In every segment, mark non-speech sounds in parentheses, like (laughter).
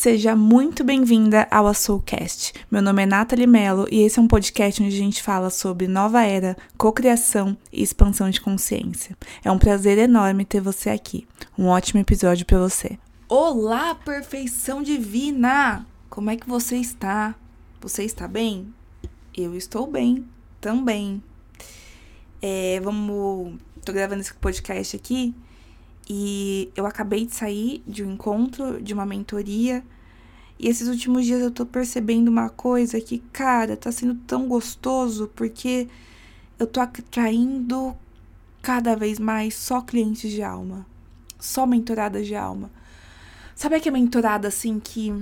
Seja muito bem-vinda ao Soulcast. Meu nome é Nathalie Mello e esse é um podcast onde a gente fala sobre nova era, cocriação e expansão de consciência. É um prazer enorme ter você aqui. Um ótimo episódio para você. Olá, perfeição divina! Como é que você está? Você está bem? Eu estou bem também. É, vamos. Tô gravando esse podcast aqui e eu acabei de sair de um encontro, de uma mentoria. E esses últimos dias eu tô percebendo uma coisa que, cara, tá sendo tão gostoso porque eu tô atraindo cada vez mais só clientes de alma. Só mentoradas de alma. Sabe aquela mentorada assim que.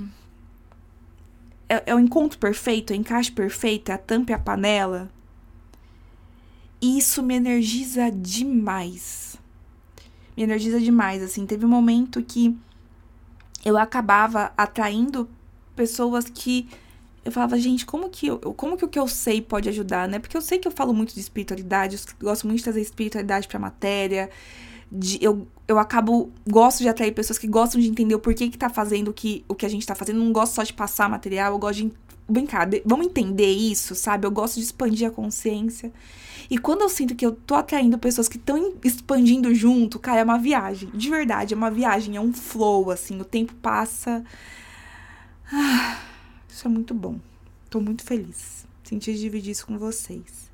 É, é o encontro perfeito, é o encaixe perfeito, é a tampa e a panela? E isso me energiza demais me energiza demais, assim. Teve um momento que eu acabava atraindo pessoas que eu falava, gente, como que, eu, como que o que eu sei pode ajudar, né? Porque eu sei que eu falo muito de espiritualidade, eu gosto muito de trazer espiritualidade pra matéria. De, eu, eu acabo, gosto de atrair pessoas que gostam de entender o porquê que tá fazendo o que, o que a gente tá fazendo. Não gosto só de passar material, eu gosto de brincar, vamos entender isso, sabe? Eu gosto de expandir a consciência. E quando eu sinto que eu tô atraindo pessoas que estão expandindo junto, cara, é uma viagem. De verdade, é uma viagem, é um flow, assim. O tempo passa. Ah, isso é muito bom. Tô muito feliz. Senti dividir isso com vocês.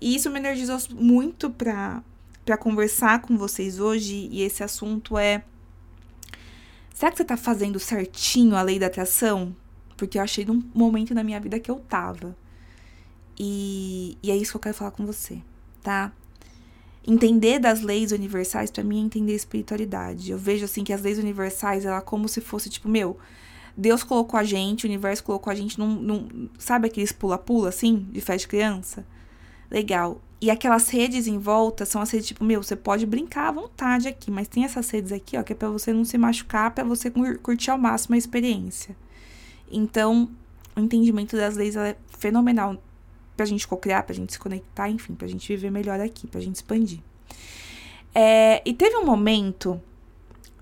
E isso me energizou muito pra, pra conversar com vocês hoje. E esse assunto é. Será que você tá fazendo certinho a lei da atração? Porque eu achei num momento na minha vida que eu tava. E, e é isso que eu quero falar com você, tá? Entender das leis universais, para mim, é entender a espiritualidade. Eu vejo, assim, que as leis universais, ela é como se fosse, tipo, meu, Deus colocou a gente, o universo colocou a gente num. num sabe aqueles pula-pula, assim, de festa de criança? Legal. E aquelas redes em volta são as redes, tipo, meu, você pode brincar à vontade aqui, mas tem essas redes aqui, ó, que é pra você não se machucar, para você curtir ao máximo a experiência. Então, o entendimento das leis é fenomenal pra gente cocriar, pra gente se conectar, enfim, pra gente viver melhor aqui, pra gente expandir. É, e teve um momento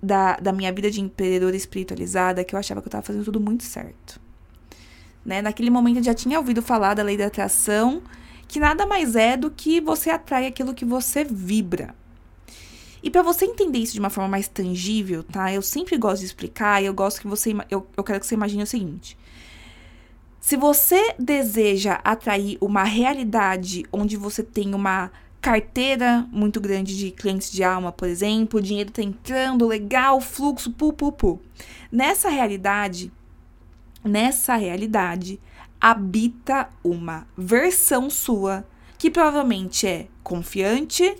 da, da minha vida de empreendedora espiritualizada que eu achava que eu tava fazendo tudo muito certo. Né? Naquele momento eu já tinha ouvido falar da lei da atração, que nada mais é do que você atrai aquilo que você vibra. E para você entender isso de uma forma mais tangível, tá? Eu sempre gosto de explicar e eu gosto que você. Eu, eu quero que você imagine o seguinte. Se você deseja atrair uma realidade onde você tem uma carteira muito grande de clientes de alma, por exemplo, o dinheiro tá entrando, legal, fluxo, pu, pu, pu. Nessa realidade, nessa realidade, habita uma versão sua que provavelmente é confiante,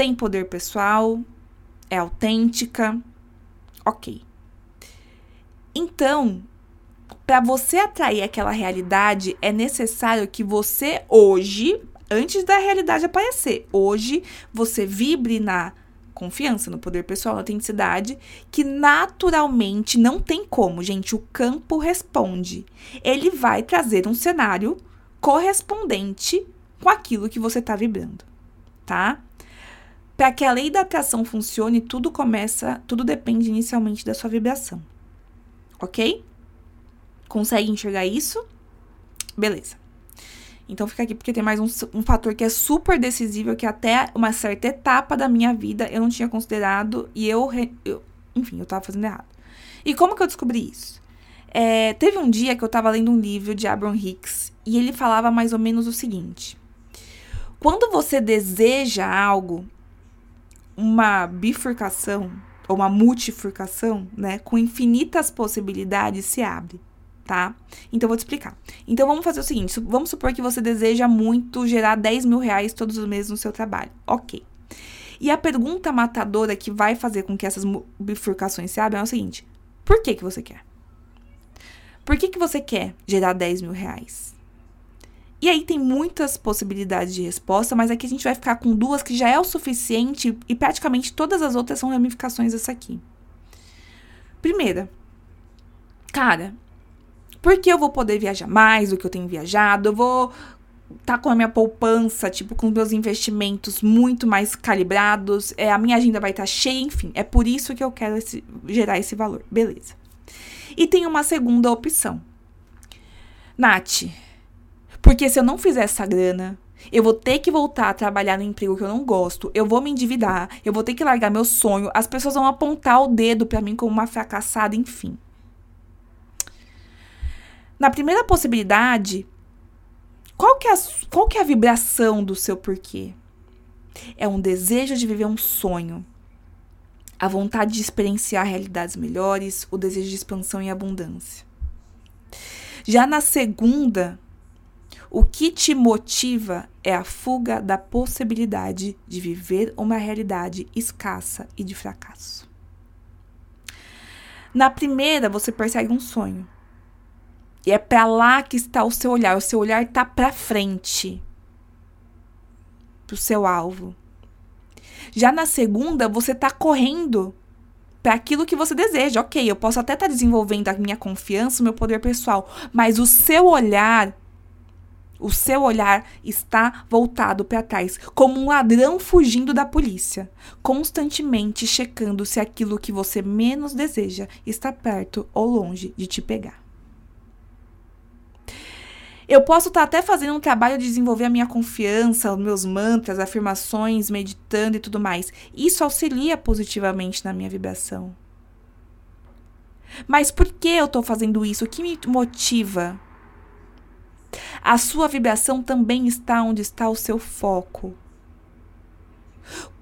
tem poder pessoal, é autêntica, ok. Então, para você atrair aquela realidade, é necessário que você hoje, antes da realidade aparecer, hoje você vibre na confiança, no poder pessoal, na autenticidade, que naturalmente não tem como, gente, o campo responde. Ele vai trazer um cenário correspondente com aquilo que você está vibrando, tá? Para que a lei da atração funcione, tudo começa, tudo depende inicialmente da sua vibração. OK? Consegue enxergar isso? Beleza. Então fica aqui porque tem mais um, um, fator que é super decisivo, que até uma certa etapa da minha vida eu não tinha considerado e eu, eu enfim, eu tava fazendo errado. E como que eu descobri isso? É, teve um dia que eu tava lendo um livro de Abraham Hicks e ele falava mais ou menos o seguinte: quando você deseja algo, uma bifurcação ou uma multifurcação, né, com infinitas possibilidades se abre tá? Então, vou te explicar. Então, vamos fazer o seguinte: vamos supor que você deseja muito gerar 10 mil reais todos os meses no seu trabalho. Ok. E a pergunta matadora que vai fazer com que essas bifurcações se abram é o seguinte: por que, que você quer? Por que, que você quer gerar 10 mil reais? E aí tem muitas possibilidades de resposta, mas aqui a gente vai ficar com duas que já é o suficiente e praticamente todas as outras são ramificações dessa aqui. Primeira, cara, porque eu vou poder viajar mais do que eu tenho viajado, eu vou tá com a minha poupança, tipo, com meus investimentos muito mais calibrados, é, a minha agenda vai estar tá cheia, enfim. É por isso que eu quero esse, gerar esse valor. Beleza. E tem uma segunda opção. Nath, porque se eu não fizer essa grana, eu vou ter que voltar a trabalhar no emprego que eu não gosto, eu vou me endividar, eu vou ter que largar meu sonho, as pessoas vão apontar o dedo para mim como uma fracassada, enfim. Na primeira possibilidade, qual que, é a, qual que é a vibração do seu porquê? É um desejo de viver um sonho, a vontade de experienciar realidades melhores, o desejo de expansão e abundância. Já na segunda, o que te motiva é a fuga da possibilidade de viver uma realidade escassa e de fracasso. Na primeira, você persegue um sonho. E é para lá que está o seu olhar. O seu olhar está para frente, para o seu alvo. Já na segunda, você está correndo para aquilo que você deseja. Ok, eu posso até estar tá desenvolvendo a minha confiança, o meu poder pessoal, mas o seu olhar, o seu olhar está voltado para trás, como um ladrão fugindo da polícia, constantemente checando se aquilo que você menos deseja está perto ou longe de te pegar. Eu posso estar tá até fazendo um trabalho de desenvolver a minha confiança, os meus mantras, afirmações, meditando e tudo mais. Isso auxilia positivamente na minha vibração. Mas por que eu estou fazendo isso? O que me motiva? A sua vibração também está onde está o seu foco.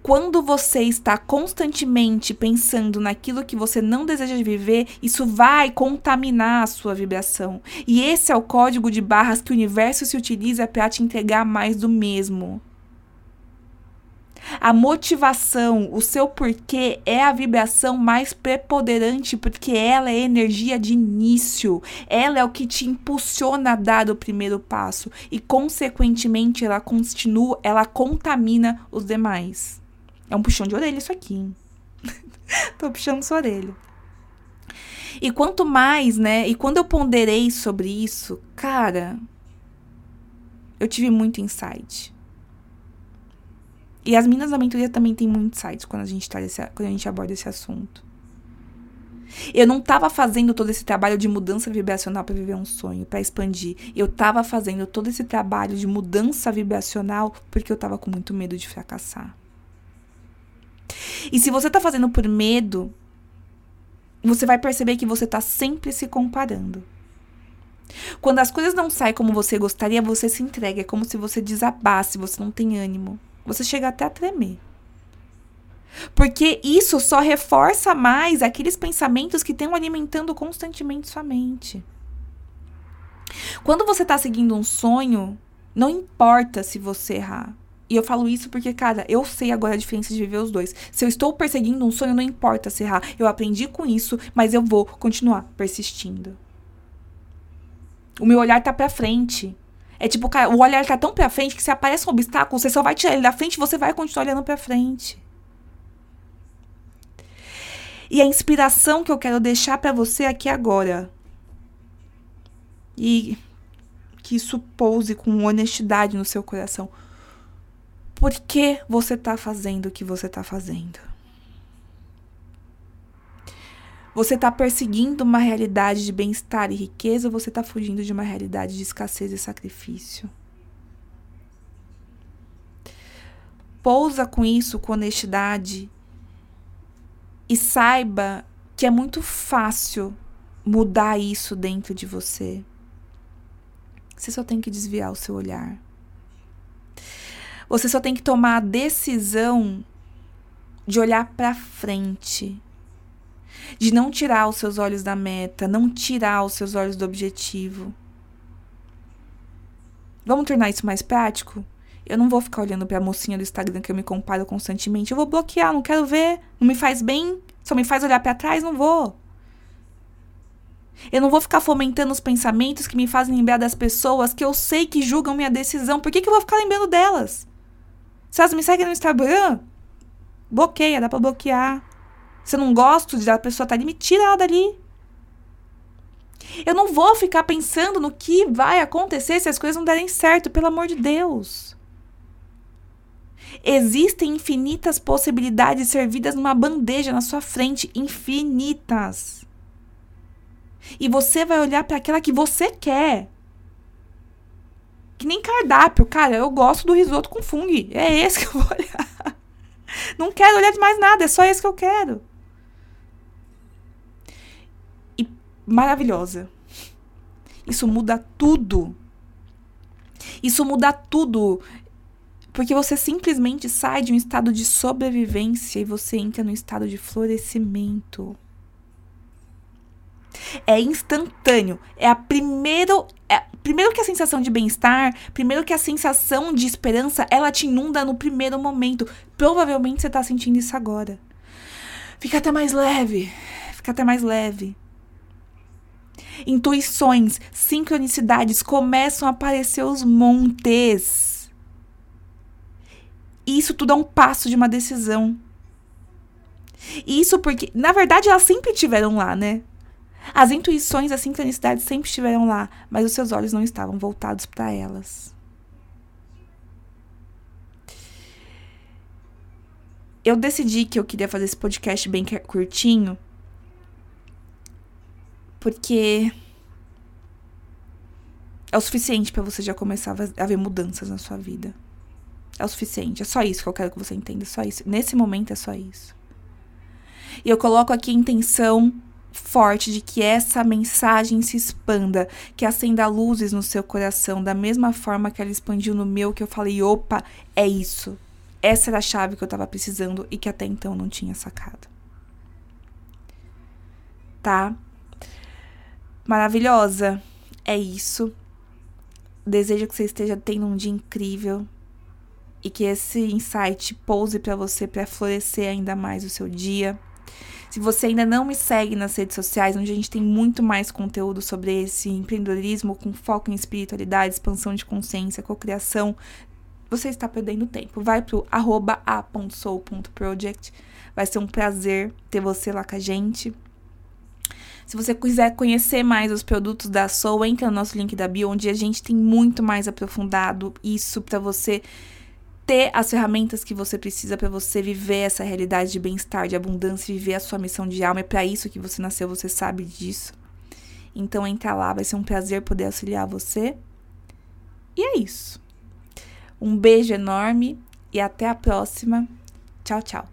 Quando você está constantemente pensando naquilo que você não deseja viver, isso vai contaminar a sua vibração. E esse é o código de barras que o universo se utiliza para te entregar mais do mesmo. A motivação, o seu porquê é a vibração mais preponderante porque ela é energia de início. Ela é o que te impulsiona a dar o primeiro passo e consequentemente ela continua, ela contamina os demais. É um puxão de orelha isso aqui. Hein? (laughs) Tô puxando sua orelha. E quanto mais, né? E quando eu ponderei sobre isso, cara, eu tive muito insight. E as minas da mentoria também têm muito insights quando a gente, tá nesse, quando a gente aborda esse assunto. Eu não estava fazendo todo esse trabalho de mudança vibracional para viver um sonho, para expandir. Eu estava fazendo todo esse trabalho de mudança vibracional porque eu estava com muito medo de fracassar. E se você tá fazendo por medo, você vai perceber que você tá sempre se comparando. Quando as coisas não saem como você gostaria, você se entrega. É como se você desabasse, você não tem ânimo. Você chega até a tremer. Porque isso só reforça mais aqueles pensamentos que estão alimentando constantemente sua mente. Quando você está seguindo um sonho, não importa se você errar. E eu falo isso porque, cara, eu sei agora a diferença de viver os dois. Se eu estou perseguindo um sonho, não importa se errar. Eu aprendi com isso, mas eu vou continuar persistindo. O meu olhar tá pra frente. É tipo, cara, o olhar tá tão pra frente que se aparece um obstáculo, você só vai tirar ele da frente e você vai continuar olhando pra frente. E a inspiração que eu quero deixar para você aqui agora. E que isso pouse com honestidade no seu coração por que você está fazendo o que você está fazendo. Você está perseguindo uma realidade de bem-estar e riqueza ou você está fugindo de uma realidade de escassez e sacrifício? Pousa com isso com honestidade e saiba que é muito fácil mudar isso dentro de você. Você só tem que desviar o seu olhar. Você só tem que tomar a decisão de olhar para frente, de não tirar os seus olhos da meta, não tirar os seus olhos do objetivo. Vamos tornar isso mais prático? Eu não vou ficar olhando para a mocinha do Instagram que eu me comparo constantemente. Eu vou bloquear, não quero ver, não me faz bem, só me faz olhar para trás, não vou. Eu não vou ficar fomentando os pensamentos que me fazem lembrar das pessoas que eu sei que julgam minha decisão. Por que, que eu vou ficar lembrando delas? Se elas me seguem no Instagram, bloqueia, dá pra bloquear. Se eu não gosto de a pessoa tá ali, me tira ela dali. Eu não vou ficar pensando no que vai acontecer se as coisas não derem certo, pelo amor de Deus. Existem infinitas possibilidades servidas numa bandeja na sua frente infinitas. E você vai olhar para aquela que você quer. Que nem cardápio, cara, eu gosto do risoto com fungo. É esse que eu vou (laughs) olhar. Não quero olhar de mais nada, é só esse que eu quero. E maravilhosa. Isso muda tudo. Isso muda tudo. Porque você simplesmente sai de um estado de sobrevivência e você entra no estado de florescimento. É instantâneo. É a primeiro, é, primeiro que a sensação de bem-estar, primeiro que a sensação de esperança, ela te inunda no primeiro momento. Provavelmente você tá sentindo isso agora. Fica até mais leve. Fica até mais leve. Intuições, sincronicidades começam a aparecer os montes. Isso tudo é um passo de uma decisão. Isso porque, na verdade, elas sempre estiveram lá, né? As intuições, as sincronicidades sempre estiveram lá, mas os seus olhos não estavam voltados para elas. Eu decidi que eu queria fazer esse podcast bem curtinho, porque é o suficiente para você já começar a ver mudanças na sua vida. É o suficiente, é só isso que eu quero que você entenda, só isso. Nesse momento é só isso. E eu coloco aqui a intenção forte de que essa mensagem se expanda, que acenda luzes no seu coração, da mesma forma que ela expandiu no meu, que eu falei: opa, é isso. Essa era a chave que eu estava precisando e que até então não tinha sacado. Tá? Maravilhosa. É isso. Desejo que você esteja tendo um dia incrível e que esse insight pouse para você para florescer ainda mais o seu dia. Se você ainda não me segue nas redes sociais, onde a gente tem muito mais conteúdo sobre esse empreendedorismo com foco em espiritualidade, expansão de consciência, cocriação, você está perdendo tempo. Vai pro arroba a.soul.project. Vai ser um prazer ter você lá com a gente. Se você quiser conhecer mais os produtos da Soul, entra no nosso link da bio, onde a gente tem muito mais aprofundado isso para você ter as ferramentas que você precisa para você viver essa realidade de bem-estar, de abundância, viver a sua missão de alma. É para isso que você nasceu, você sabe disso. Então entra lá, vai ser um prazer poder auxiliar você. E é isso. Um beijo enorme e até a próxima. Tchau, tchau.